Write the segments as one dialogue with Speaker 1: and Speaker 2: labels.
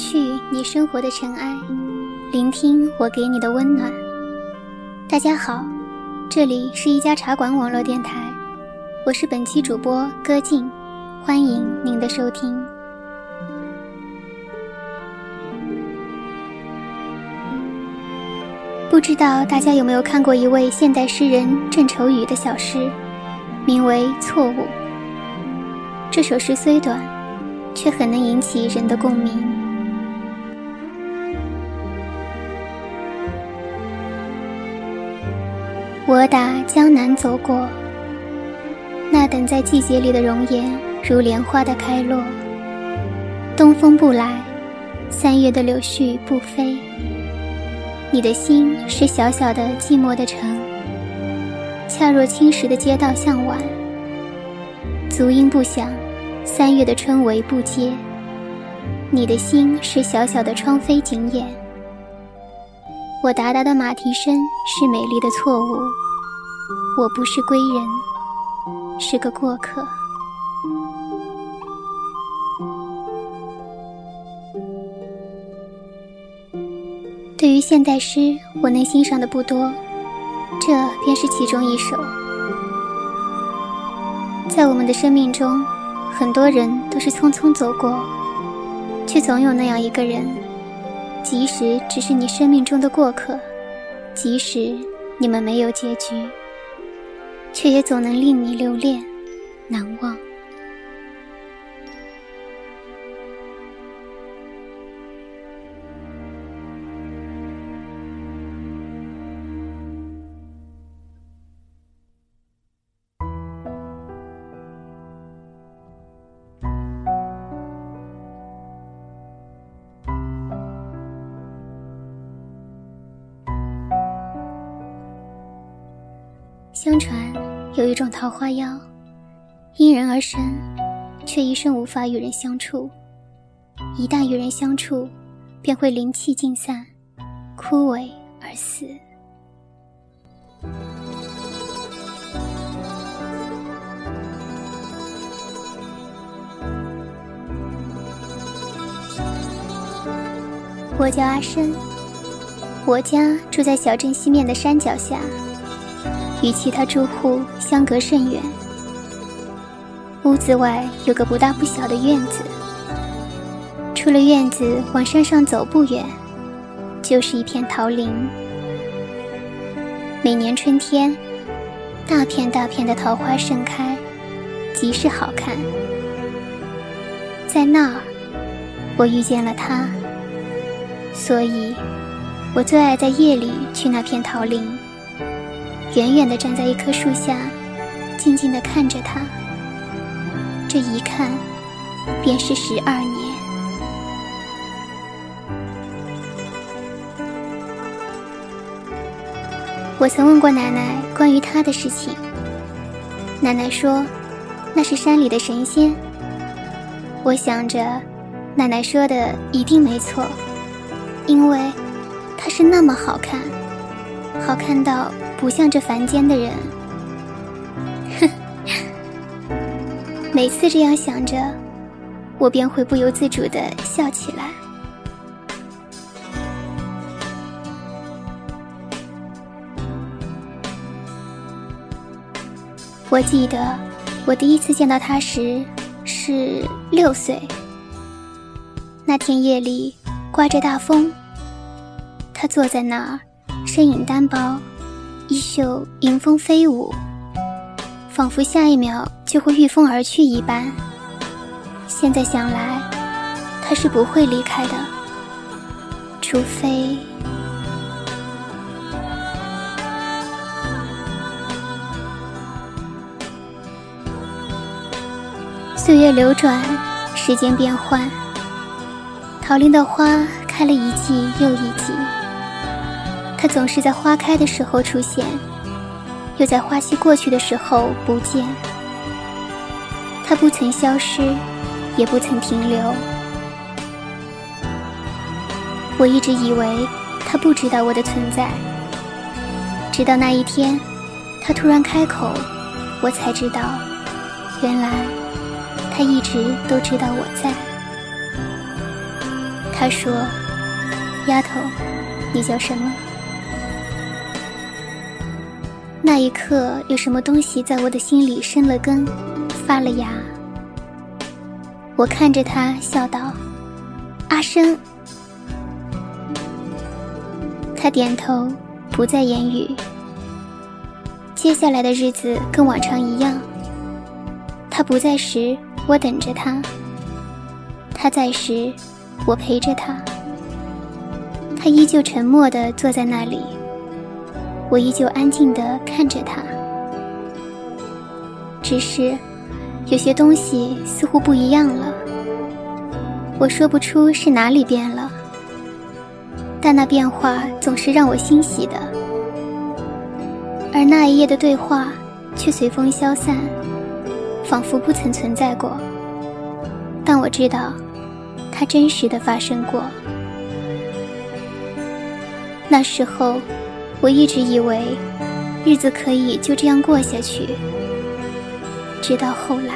Speaker 1: 去你生活的尘埃，聆听我给你的温暖。大家好，这里是一家茶馆网络电台，我是本期主播歌静，欢迎您的收听。不知道大家有没有看过一位现代诗人郑愁予的小诗，名为《错误》。这首诗虽短，却很能引起人的共鸣。我打江南走过，那等在季节里的容颜，如莲花的开落。东风不来，三月的柳絮不飞。你的心是小小的寂寞的城，恰若青石的街道向晚。足音不响，三月的春雷不接。你的心是小小的窗扉紧掩。我达达的马蹄声是美丽的错误。我不是归人，是个过客。对于现代诗，我能欣赏的不多，这便是其中一首。在我们的生命中，很多人都是匆匆走过，却总有那样一个人，即使只是你生命中的过客，即使你们没有结局，却也总能令你留恋、难忘。相传有一种桃花妖，因人而生，却一生无法与人相处。一旦与人相处，便会灵气尽散，枯萎而死。我叫阿生，我家住在小镇西面的山脚下。与其他住户相隔甚远，屋子外有个不大不小的院子。出了院子往山上走不远，就是一片桃林。每年春天，大片大片的桃花盛开，极是好看。在那儿，我遇见了他，所以，我最爱在夜里去那片桃林。远远地站在一棵树下，静静地看着它。这一看，便是十二年。我曾问过奶奶关于他的事情，奶奶说那是山里的神仙。我想着，奶奶说的一定没错，因为他是那么好看，好看到。不像这凡间的人，哼！每次这样想着，我便会不由自主的笑起来。我记得我第一次见到他时是六岁，那天夜里刮着大风，他坐在那儿，身影单薄。衣袖迎风飞舞，仿佛下一秒就会御风而去一般。现在想来，他是不会离开的，除非……岁月流转，时间变换，桃林的花开了一季又一季。它总是在花开的时候出现，又在花期过去的时候不见。它不曾消失，也不曾停留。我一直以为它不知道我的存在，直到那一天，它突然开口，我才知道，原来它一直都知道我在。他说：“丫头，你叫什么？”那一刻，有什么东西在我的心里生了根，发了芽。我看着他，笑道：“阿生。”他点头，不再言语。接下来的日子跟往常一样。他不在时，我等着他；他在时，我陪着他。他依旧沉默地坐在那里。我依旧安静地看着他，只是有些东西似乎不一样了。我说不出是哪里变了，但那变化总是让我欣喜的。而那一夜的对话却随风消散，仿佛不曾存在过。但我知道，它真实的发生过。那时候。我一直以为，日子可以就这样过下去，直到后来。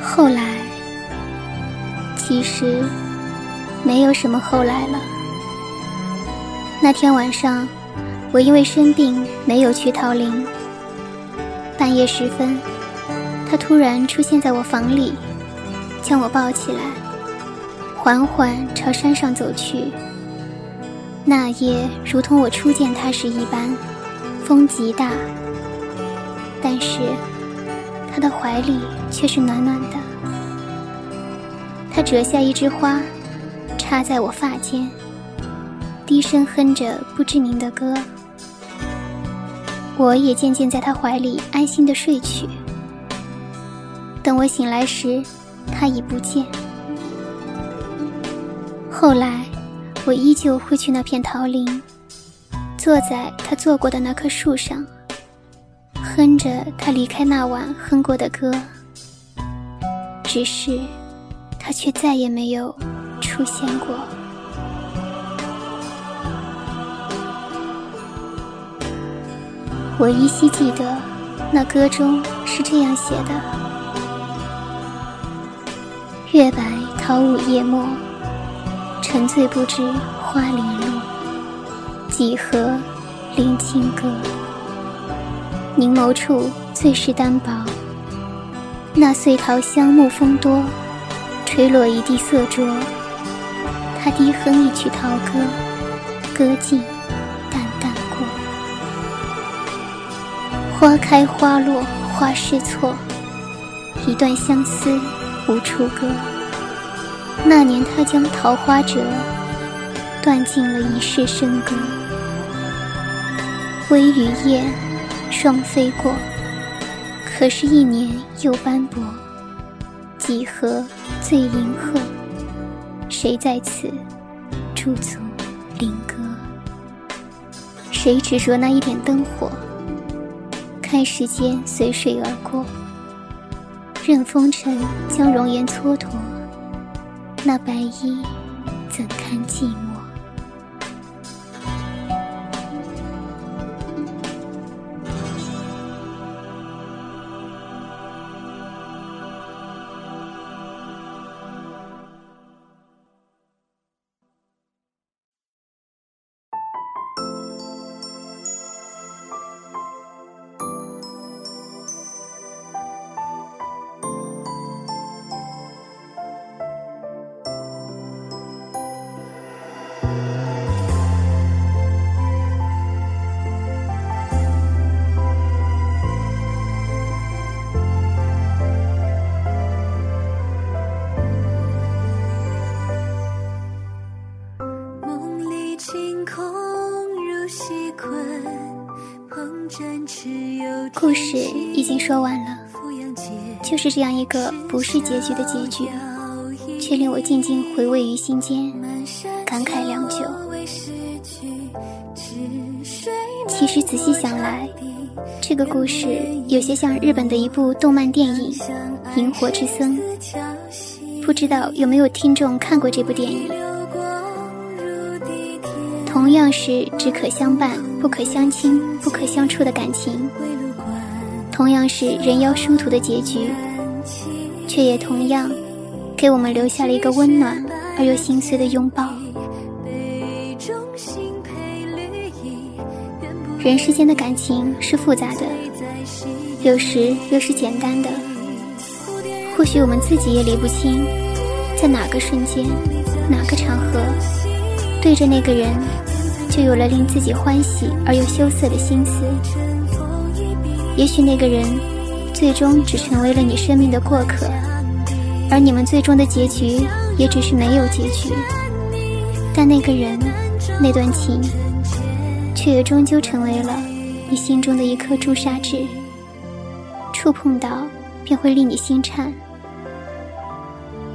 Speaker 1: 后来，其实没有什么后来了。那天晚上，我因为生病没有去桃林。半夜时分。他突然出现在我房里，将我抱起来，缓缓朝山上走去。那夜如同我初见他时一般，风极大，但是他的怀里却是暖暖的。他折下一枝花，插在我发间，低声哼着不知名的歌。我也渐渐在他怀里安心的睡去。等我醒来时，他已不见。后来，我依旧会去那片桃林，坐在他坐过的那棵树上，哼着他离开那晚哼过的歌。只是，他却再也没有出现过。我依稀记得，那歌中是这样写的。月白桃舞夜末，沉醉不知花零落。几何临清歌，凝眸处最是单薄。那碎桃香木风多，吹落一地色浊。他低哼一曲桃歌，歌尽淡淡过。花开花落花失错，一段相思。无处歌。那年他将桃花折，断尽了一世笙歌。微雨燕，双飞过，可是一年又斑驳。几何醉银鹤，谁在此驻足临歌？谁执着那一点灯火？看时间随水而过。任风尘将容颜蹉跎，那白衣怎堪寂寞？故事已经说完了，就是这样一个不是结局的结局，却令我静静回味于心间，感慨良久。其实仔细想来，这个故事有些像日本的一部动漫电影《萤火之森》，不知道有没有听众看过这部电影？同样是只可相伴，不可相亲，不可相处的感情，同样是人妖殊途的结局，却也同样给我们留下了一个温暖而又心碎的拥抱。人世间的感情是复杂的，有时又是简单的。或许我们自己也理不清，在哪个瞬间、哪个场合，对着那个人，就有了令自己欢喜而又羞涩的心思。也许那个人，最终只成为了你生命的过客，而你们最终的结局也只是没有结局。但那个人，那段情。却也终究成为了你心中的一颗朱砂痣，触碰到便会令你心颤。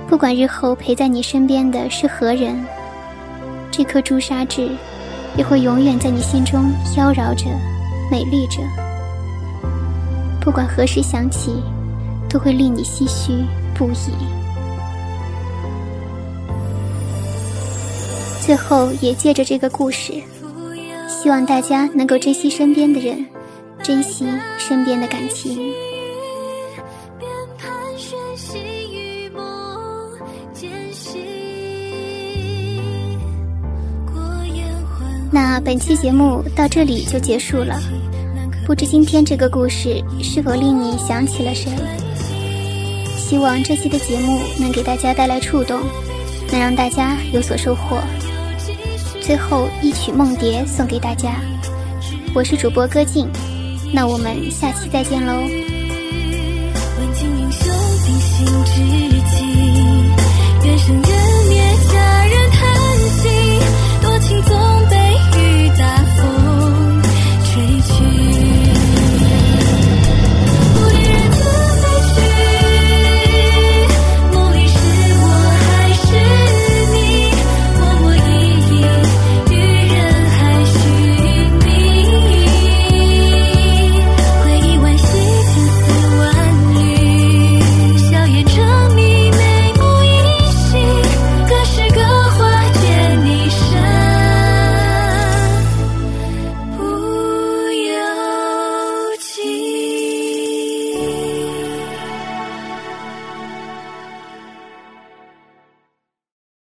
Speaker 1: 不管日后陪在你身边的是何人，这颗朱砂痣也会永远在你心中妖娆着、美丽着。不管何时想起，都会令你唏嘘不已。最后，也借着这个故事。希望大家能够珍惜身边的人，珍惜身边的感情。那本期节目到这里就结束了，不知今天这个故事是否令你想起了谁？希望这期的节目能给大家带来触动，能让大家有所收获。最后一曲《梦蝶》送给大家，我是主播歌静，那我们下期再见喽。问英雄心，